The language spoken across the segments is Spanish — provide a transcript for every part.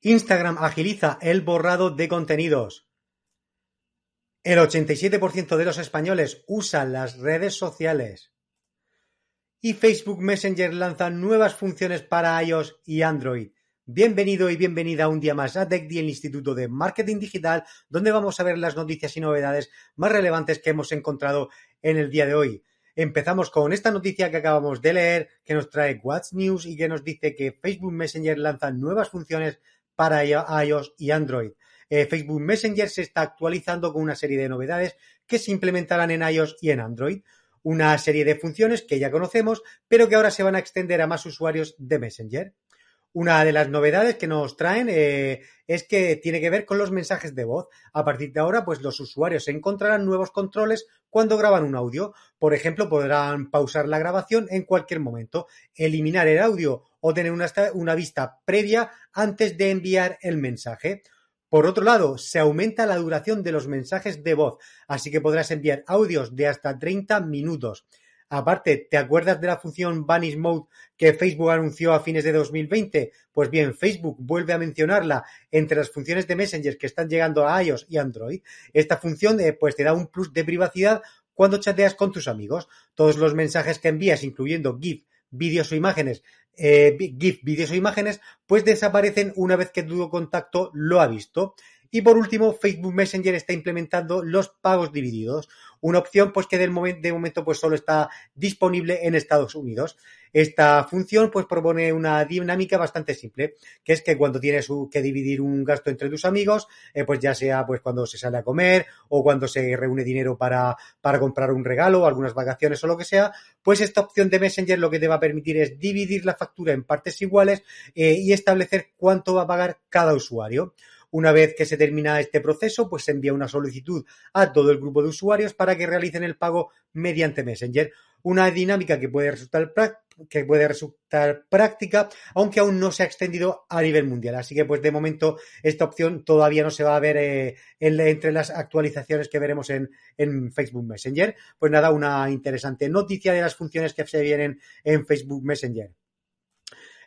Instagram agiliza el borrado de contenidos. El 87% de los españoles usan las redes sociales. Y Facebook Messenger lanza nuevas funciones para iOS y Android. Bienvenido y bienvenida un día más a TechDi, el Instituto de Marketing Digital, donde vamos a ver las noticias y novedades más relevantes que hemos encontrado en el día de hoy. Empezamos con esta noticia que acabamos de leer, que nos trae What's News y que nos dice que Facebook Messenger lanza nuevas funciones para iOS y Android. Eh, Facebook Messenger se está actualizando con una serie de novedades que se implementarán en iOS y en Android. Una serie de funciones que ya conocemos, pero que ahora se van a extender a más usuarios de Messenger. Una de las novedades que nos traen eh, es que tiene que ver con los mensajes de voz. A partir de ahora, pues los usuarios encontrarán nuevos controles cuando graban un audio. Por ejemplo, podrán pausar la grabación en cualquier momento, eliminar el audio o tener una, una vista previa antes de enviar el mensaje. Por otro lado, se aumenta la duración de los mensajes de voz, así que podrás enviar audios de hasta 30 minutos. Aparte, ¿te acuerdas de la función Vanish Mode que Facebook anunció a fines de 2020? Pues bien, Facebook vuelve a mencionarla entre las funciones de Messenger que están llegando a iOS y Android. Esta función eh, pues te da un plus de privacidad cuando chateas con tus amigos. Todos los mensajes que envías, incluyendo GIF, vídeos o imágenes, eh, GIF, vídeos o imágenes, pues desaparecen una vez que tu contacto lo ha visto. Y por último, Facebook Messenger está implementando los pagos divididos, una opción pues que de momento pues solo está disponible en Estados Unidos. Esta función pues propone una dinámica bastante simple, que es que cuando tienes que dividir un gasto entre tus amigos, eh, pues ya sea pues cuando se sale a comer o cuando se reúne dinero para, para comprar un regalo, algunas vacaciones o lo que sea, pues esta opción de Messenger lo que te va a permitir es dividir la factura en partes iguales eh, y establecer cuánto va a pagar cada usuario. Una vez que se termina este proceso, pues se envía una solicitud a todo el grupo de usuarios para que realicen el pago mediante Messenger. Una dinámica que puede resultar, que puede resultar práctica, aunque aún no se ha extendido a nivel mundial. Así que, pues de momento, esta opción todavía no se va a ver eh, entre las actualizaciones que veremos en, en, Facebook Messenger. Pues nada, una interesante noticia de las funciones que se vienen en Facebook Messenger.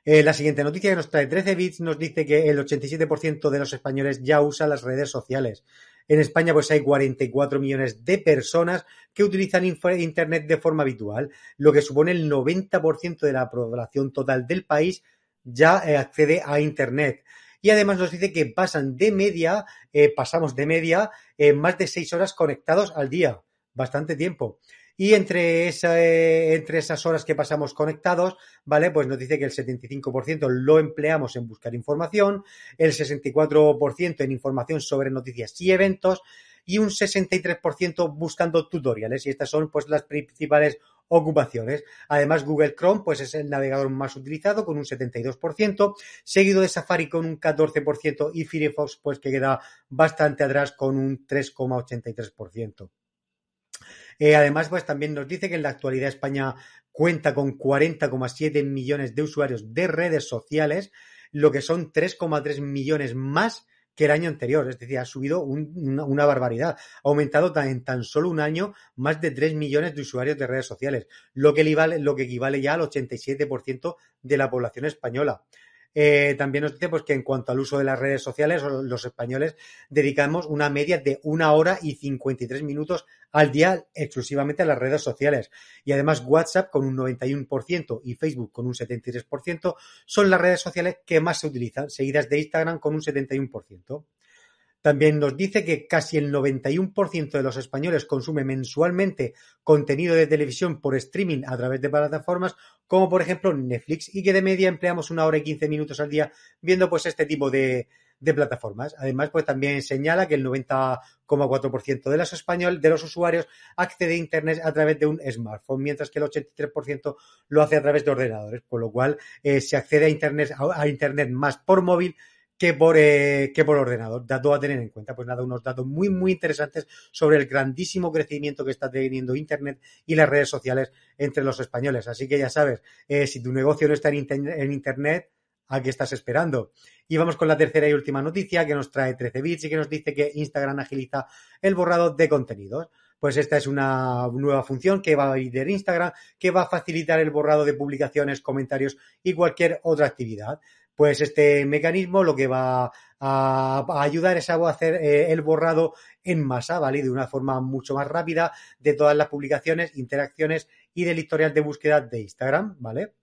Eh, la siguiente noticia que nos trae 13 bits nos dice que el 87% de los españoles ya usa las redes sociales. En España pues hay 44 millones de personas que utilizan Internet de forma habitual, lo que supone el 90% de la población total del país ya eh, accede a Internet. Y además nos dice que pasan de media, eh, pasamos de media, más de 6 horas conectados al día. Bastante tiempo. Y entre, entre esas horas que pasamos conectados, ¿vale? Pues nos dice que el 75% lo empleamos en buscar información, el 64% en información sobre noticias y eventos, y un 63% buscando tutoriales. Y estas son pues las principales ocupaciones. Además, Google Chrome pues es el navegador más utilizado con un 72%, seguido de Safari con un 14% y Firefox pues que queda bastante atrás con un 3,83%. Eh, además, pues también nos dice que en la actualidad España cuenta con 40,7 millones de usuarios de redes sociales, lo que son 3,3 millones más que el año anterior, es decir, ha subido una, barbaridad. Ha aumentado en tan solo un año más de 3 millones de usuarios de redes sociales, lo que, equivale, lo que equivale ya al 87% de la población española. Eh, también nos dice pues, que en cuanto al uso de las redes sociales, los españoles dedicamos una media de una hora y 53 minutos al día exclusivamente a las redes sociales. Y además WhatsApp con un 91% y Facebook con un 73% son las redes sociales que más se utilizan, seguidas de Instagram con un 71%. También nos dice que casi el 91% de los españoles consume mensualmente contenido de televisión por streaming a través de plataformas como por ejemplo Netflix y que de media empleamos una hora y 15 minutos al día viendo pues este tipo de, plataformas. Además, pues también señala que el 90,4% de los españoles, de los usuarios, accede a Internet a través de un smartphone, mientras que el 83% lo hace a través de ordenadores, con lo cual eh, se accede a Internet, a Internet más por móvil que por, eh, que por ordenador. Dato a tener en cuenta. Pues nada, unos datos muy, muy interesantes sobre el grandísimo crecimiento que está teniendo Internet y las redes sociales entre los españoles. Así que ya sabes, eh, si tu negocio no está en, en Internet, ¿a qué estás esperando? Y vamos con la tercera y última noticia que nos trae 13 bits y que nos dice que Instagram agiliza el borrado de contenidos pues esta es una nueva función que va a ir de Instagram, que va a facilitar el borrado de publicaciones, comentarios y cualquier otra actividad Pues este mecanismo lo que va a, ayudar es a hacer eh, el borrado en masa, ¿vale? De una forma mucho más rápida de todas las publicaciones, interacciones y del historial de búsqueda de Instagram, ¿vale?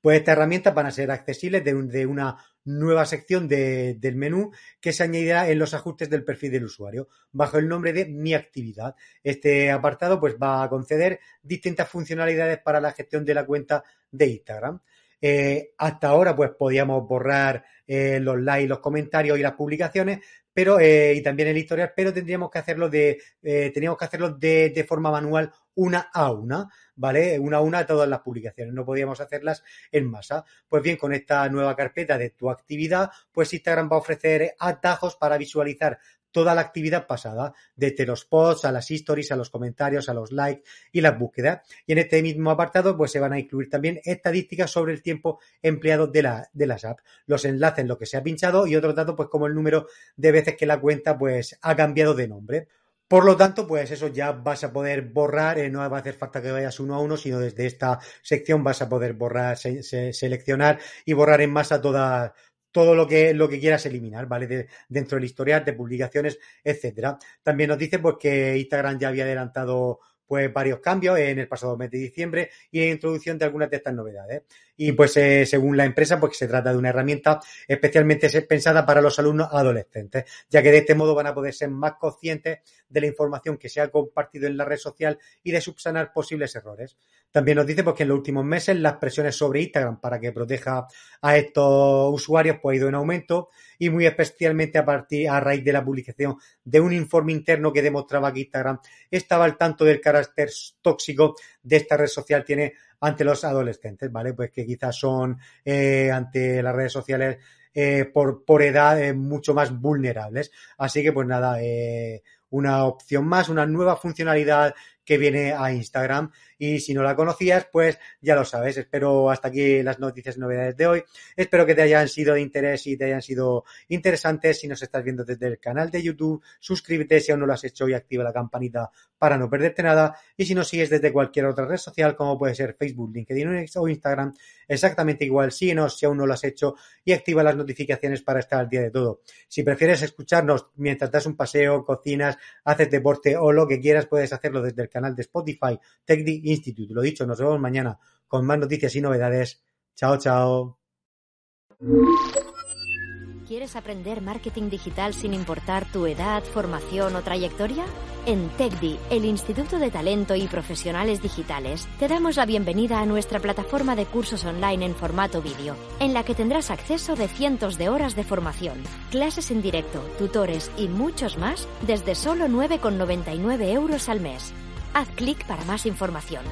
Pues estas herramientas van a ser accesibles de, una nueva sección del menú que se añadirá en los ajustes del perfil del usuario bajo el nombre de Mi actividad. Este apartado pues va a conceder distintas funcionalidades para la gestión de la cuenta de Instagram. Eh, hasta ahora pues podíamos borrar eh, los likes, los comentarios y las publicaciones, pero eh, y también el historial, pero tendríamos que hacerlo de teníamos que hacerlo de, de forma manual una a una. ¿vale? Una a una todas las publicaciones, no podíamos hacerlas en masa. Pues bien, con esta nueva carpeta de tu actividad, pues Instagram va a ofrecer atajos para visualizar toda la actividad pasada, desde los posts a las stories, a los comentarios, a los likes y las búsquedas. Y en este mismo apartado, pues se van a incluir también estadísticas sobre el tiempo empleado de, la, de las apps, los enlaces en lo que se ha pinchado y otros datos, pues como el número de veces que la cuenta, pues ha cambiado de nombre. Por lo tanto, pues eso ya vas a poder borrar, eh, no va a hacer falta que vayas uno a uno, sino desde esta sección vas a poder borrar, seleccionar y borrar en masa toda, todo lo que, lo que quieras eliminar, ¿vale? dentro del historial, de publicaciones, etcétera. También nos dice pues que Instagram ya había adelantado pues varios cambios en el pasado mes de diciembre y la introducción de algunas de estas novedades. Y pues eh, según la empresa, pues se trata de una herramienta especialmente pensada para los alumnos adolescentes, ya que de este modo van a poder ser más conscientes de la información que se ha compartido en la red social y de subsanar posibles errores. También nos dice pues, que en los últimos meses las presiones sobre Instagram para que proteja a estos usuarios pues, ha ido en aumento y muy especialmente a partir a raíz de la publicación de un informe interno que demostraba que Instagram estaba al tanto del carácter tóxico de esta red social tiene ante los adolescentes, ¿vale? Pues que quizás son eh, ante las redes sociales eh, por, por edad eh, mucho más vulnerables. Así que pues nada, una opción más, una nueva funcionalidad que viene a Instagram. Y si no la conocías, pues ya lo sabes. Espero hasta aquí las noticias y novedades de hoy. Espero que te hayan sido de interés y te hayan sido interesantes. Si nos estás viendo desde el canal de YouTube, suscríbete si aún no lo has hecho y activa la campanita para no perderte nada. Y si nos sigues desde cualquier otra red social, como puede ser Facebook, LinkedIn o Instagram, exactamente igual. Síguenos si aún no lo has hecho y activa las notificaciones para estar al día de todo. Si prefieres escucharnos mientras das un paseo, cocinas, haces deporte o lo que quieras, puedes hacerlo desde el canal de Spotify TechDi Institute. Lo dicho, nos vemos mañana con más noticias y novedades. Chao, chao. ¿Quieres aprender marketing digital sin importar tu edad, formación o trayectoria? En TechDi, el Instituto de Talento y Profesionales Digitales, te damos la bienvenida a nuestra plataforma de cursos online en formato vídeo, en la que tendrás acceso de cientos de horas de formación, clases en directo, tutores y muchos más desde solo 9,99 euros al mes. Haz clic para más información.